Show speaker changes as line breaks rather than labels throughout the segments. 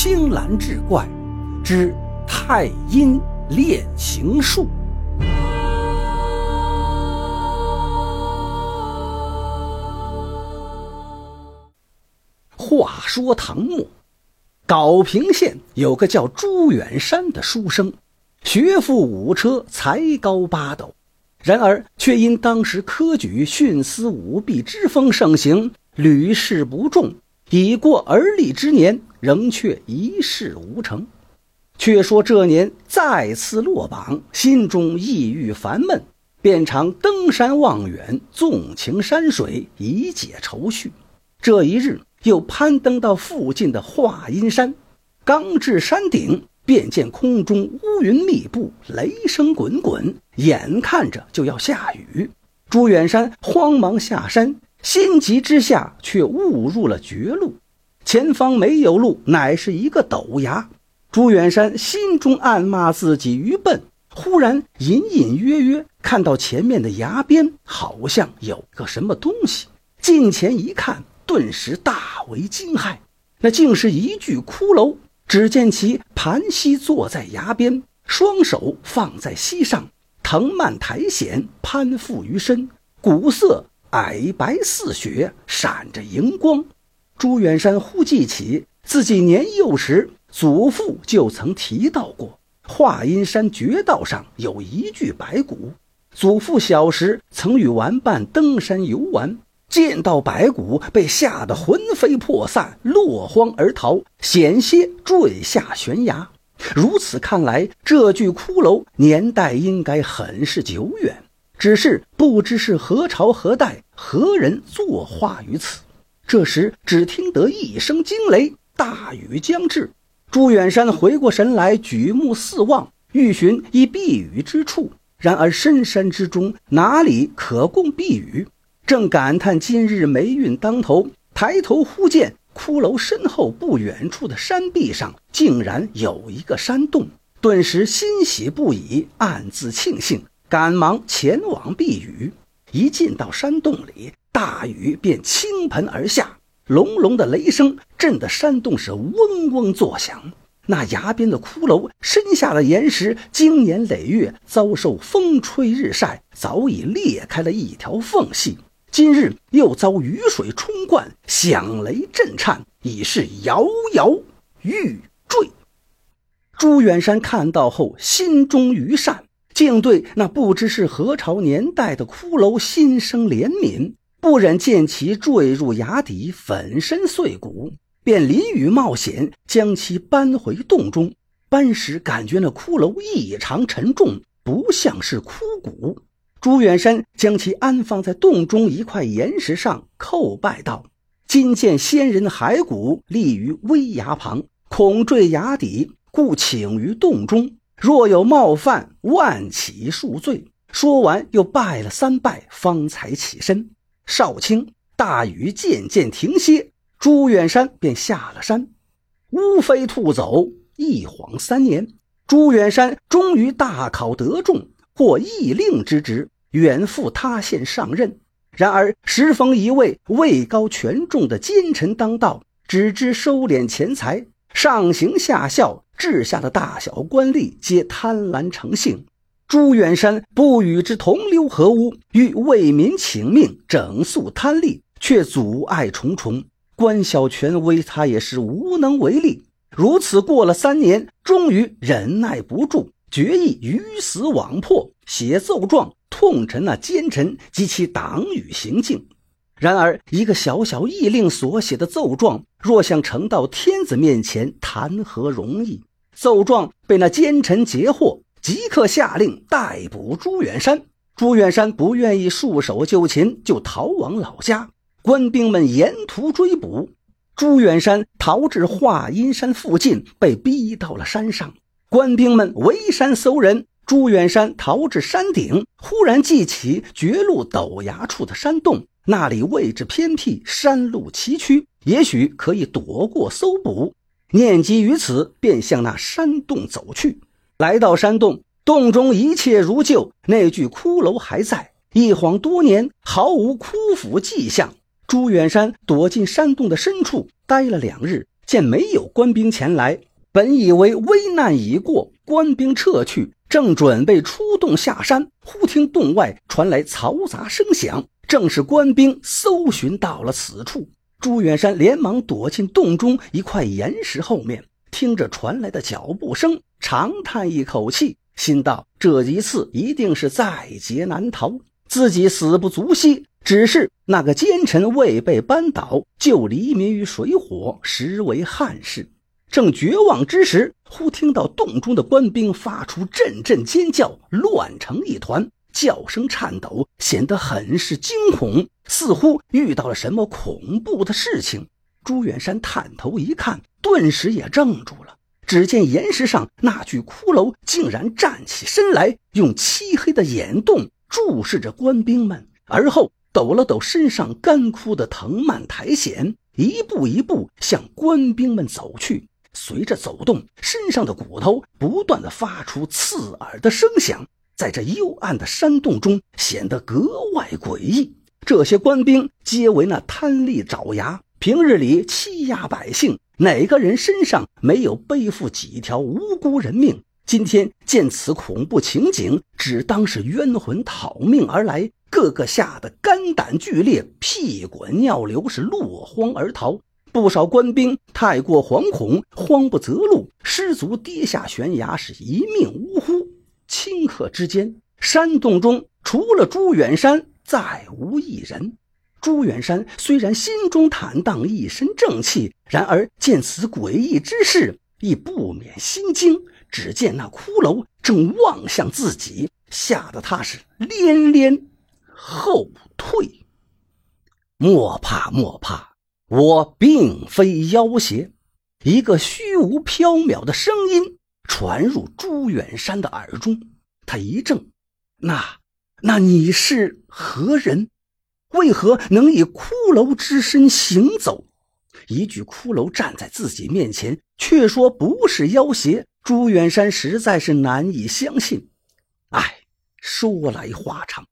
青蓝志怪之太阴炼形术。话说唐末，高平县有个叫朱远山的书生，学富五车，才高八斗，然而却因当时科举徇私舞弊之风盛行，屡试不中。已过而立之年，仍却一事无成。却说这年再次落榜，心中抑郁烦闷，便常登山望远，纵情山水，以解愁绪。这一日，又攀登到附近的华阴山，刚至山顶，便见空中乌云密布，雷声滚滚，眼看着就要下雨。朱远山慌忙下山。心急之下，却误入了绝路。前方没有路，乃是一个陡崖。朱远山心中暗骂自己愚笨。忽然隐隐约约看到前面的崖边，好像有个什么东西。近前一看，顿时大为惊骇。那竟是一具骷髅。只见其盘膝坐在崖边，双手放在膝上，藤蔓苔藓攀附于身，骨色。皑白似雪，闪着荧光。朱远山忽记起自己年幼时，祖父就曾提到过，华阴山绝道上有一具白骨。祖父小时曾与玩伴登山游玩，见到白骨，被吓得魂飞魄散，落荒而逃，险些坠下悬崖。如此看来，这具骷髅年代应该很是久远。只是不知是何朝何代何人作画于此。这时只听得一声惊雷，大雨将至。朱远山回过神来，举目四望，欲寻一避雨之处。然而深山之中，哪里可供避雨？正感叹今日霉运当头，抬头忽见骷髅身后不远处的山壁上，竟然有一个山洞，顿时欣喜不已，暗自庆幸。赶忙前往避雨，一进到山洞里，大雨便倾盆而下，隆隆的雷声震得山洞是嗡嗡作响。那崖边的骷髅身下的岩石，经年累月遭受风吹日晒，早已裂开了一条缝隙。今日又遭雨水冲灌，响雷震颤，已是摇摇欲坠。朱元山看到后，心中余善。竟对那不知是何朝年代的骷髅心生怜悯，不忍见其坠入崖底，粉身碎骨，便淋雨冒险将其搬回洞中。搬时感觉那骷髅异常沉重，不像是枯骨。朱远山将其安放在洞中一块岩石上，叩拜道：“今见仙人骸骨立于危崖旁，恐坠崖底，故请于洞中。”若有冒犯，万起恕罪。说完，又拜了三拜，方才起身。少卿，大雨渐渐停歇，朱远山便下了山。乌飞兔走，一晃三年，朱远山终于大考得中，获议令之职，远赴他县上任。然而时逢一位位高权重的奸臣当道，只知收敛钱财，上行下效。治下的大小官吏皆贪婪成性，朱远山不与之同流合污，欲为民请命，整肃贪吏，却阻碍重重，官小权威，他也是无能为力。如此过了三年，终于忍耐不住，决意鱼死网破，写奏状痛陈那奸臣及其党羽行径。然而，一个小小议令所写的奏状，若想呈到天子面前，谈何容易？奏状被那奸臣截获，即刻下令逮捕朱远山。朱远山不愿意束手就擒，就逃往老家。官兵们沿途追捕朱远山，逃至华阴山附近，被逼到了山上。官兵们围山搜人。朱远山逃至山顶，忽然记起绝路陡崖处的山洞，那里位置偏僻，山路崎岖，也许可以躲过搜捕。念及于此，便向那山洞走去。来到山洞，洞中一切如旧，那具骷髅还在。一晃多年，毫无枯腐迹象。朱远山躲进山洞的深处，待了两日，见没有官兵前来，本以为危难已过，官兵撤去，正准备出洞下山，忽听洞外传来嘈杂声响，正是官兵搜寻到了此处。朱远山连忙躲进洞中一块岩石后面，听着传来的脚步声，长叹一口气，心道：这一次一定是在劫难逃，自己死不足惜。只是那个奸臣未被扳倒，就黎民于水火，实为憾事。正绝望之时，忽听到洞中的官兵发出阵阵尖叫，乱成一团，叫声颤抖，显得很是惊恐，似乎遇到了什么恐怖的事情。朱远山探头一看，顿时也怔住了。只见岩石上那具骷髅竟然站起身来，用漆黑的眼洞注视着官兵们，而后。抖了抖身上干枯的藤蔓苔藓，一步一步向官兵们走去。随着走动，身上的骨头不断的发出刺耳的声响，在这幽暗的山洞中显得格外诡异。这些官兵皆为那贪利爪牙，平日里欺压百姓，哪个人身上没有背负几条无辜人命？今天见此恐怖情景，只当是冤魂讨命而来。个个吓得肝胆俱裂，屁滚尿流，是落荒而逃。不少官兵太过惶恐，慌不择路，失足跌下悬崖，是一命呜呼。顷刻之间，山洞中除了朱远山，再无一人。朱远山虽然心中坦荡，一身正气，然而见此诡异之事，亦不免心惊。只见那骷髅正望向自己，吓得他是连连。后退，莫怕莫怕，我并非妖邪。一个虚无缥缈的声音传入朱远山的耳中，他一怔：“那，那你是何人？为何能以骷髅之身行走？”一具骷髅站在自己面前，却说不是妖邪，朱远山实在是难以相信。哎，说来话长。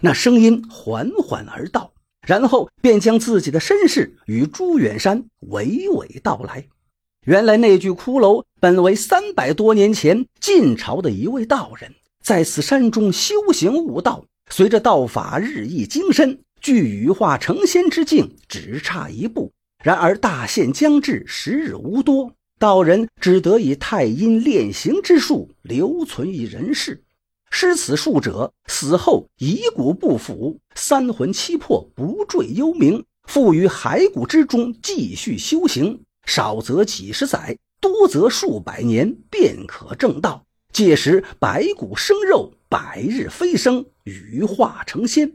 那声音缓缓而道，然后便将自己的身世与朱远山娓娓道来。原来那具骷髅本为三百多年前晋朝的一位道人，在此山中修行悟道，随着道法日益精深，距羽化成仙之境只差一步。然而大限将至，时日无多，道人只得以太阴炼形之术留存于人世。失此术者死后遗骨不腐，三魂七魄不坠幽冥，复于骸骨之中继续修行，少则几十载，多则数百年，便可正道。届时白骨生肉，百日飞升，羽化成仙。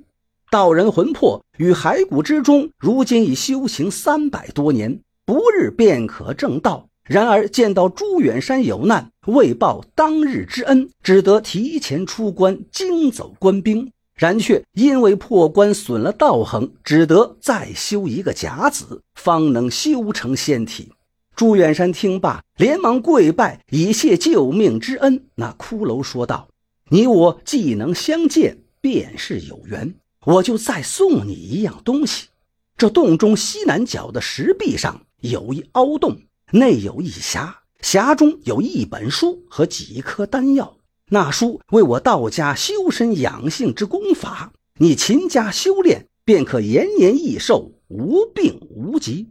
道人魂魄于骸骨之中，如今已修行三百多年，不日便可正道。然而见到朱远山有难，为报当日之恩，只得提前出关，惊走官兵。然却因为破关损了道行，只得再修一个甲子，方能修成仙体。朱远山听罢，连忙跪拜，以谢救命之恩。那骷髅说道：“你我既能相见，便是有缘。我就再送你一样东西。这洞中西南角的石壁上有一凹洞。”内有一匣，匣中有一本书和几颗丹药。那书为我道家修身养性之功法，你勤加修炼，便可延年益寿，无病无疾。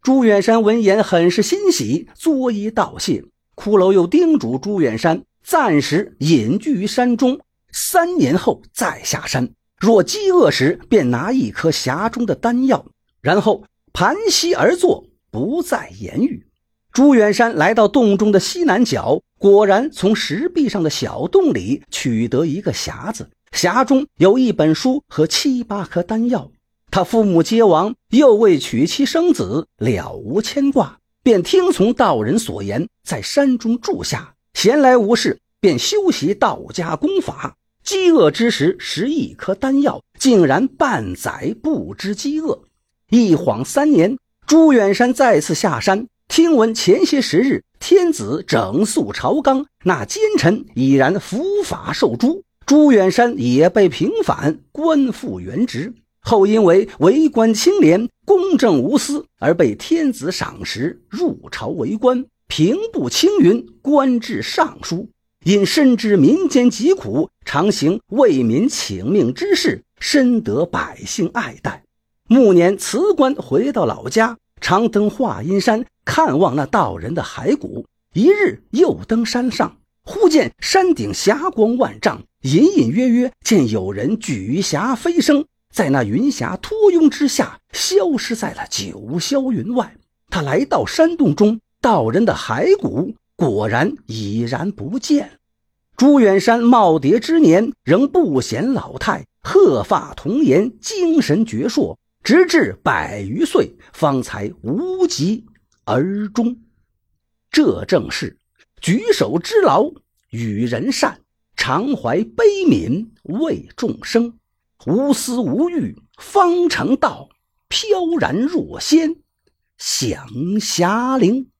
朱远山闻言很是欣喜，作揖道谢。骷髅又叮嘱朱远山，暂时隐居于山中，三年后再下山。若饥饿时，便拿一颗匣中的丹药，然后盘膝而坐，不再言语。朱远山来到洞中的西南角，果然从石壁上的小洞里取得一个匣子，匣中有一本书和七八颗丹药。他父母皆亡，又未娶妻生子，了无牵挂，便听从道人所言，在山中住下。闲来无事，便修习道家功法。饥饿之时，食一颗丹药，竟然半载不知饥饿。一晃三年，朱远山再次下山。听闻前些时日，天子整肃朝纲，那奸臣已然伏法受诛，朱远山也被平反，官复原职。后因为为官清廉、公正无私而被天子赏识，入朝为官，平步青云，官至尚书。因深知民间疾苦，常行为民请命之事，深得百姓爱戴。暮年辞官回到老家，常登华阴山看望那道人的骸骨。一日又登山上，忽见山顶霞光万丈，隐隐约约见有人举霞飞升，在那云霞托拥之下，消失在了九霄云外。他来到山洞中，道人的骸骨果然已然不见。朱远山耄耋之年，仍不显老态，鹤发童颜，精神矍铄，直至百余岁，方才无疾而终。这正是举手之劳与人善，常怀悲悯为众生，无私无欲方成道，飘然若仙享霞灵。